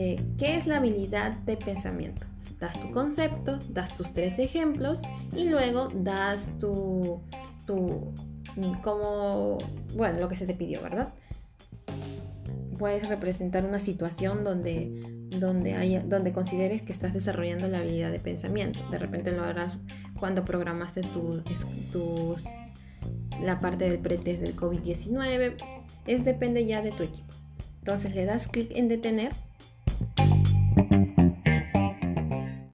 Eh, ¿Qué es la habilidad de pensamiento? Das tu concepto, das tus tres ejemplos y luego das tu, tu mm, como, bueno, lo que se te pidió, ¿verdad? Puedes representar una situación donde, donde, haya, donde consideres que estás desarrollando la habilidad de pensamiento. De repente lo harás cuando programaste tus, tus la parte del pretest del COVID-19. Es depende ya de tu equipo. Entonces le das clic en detener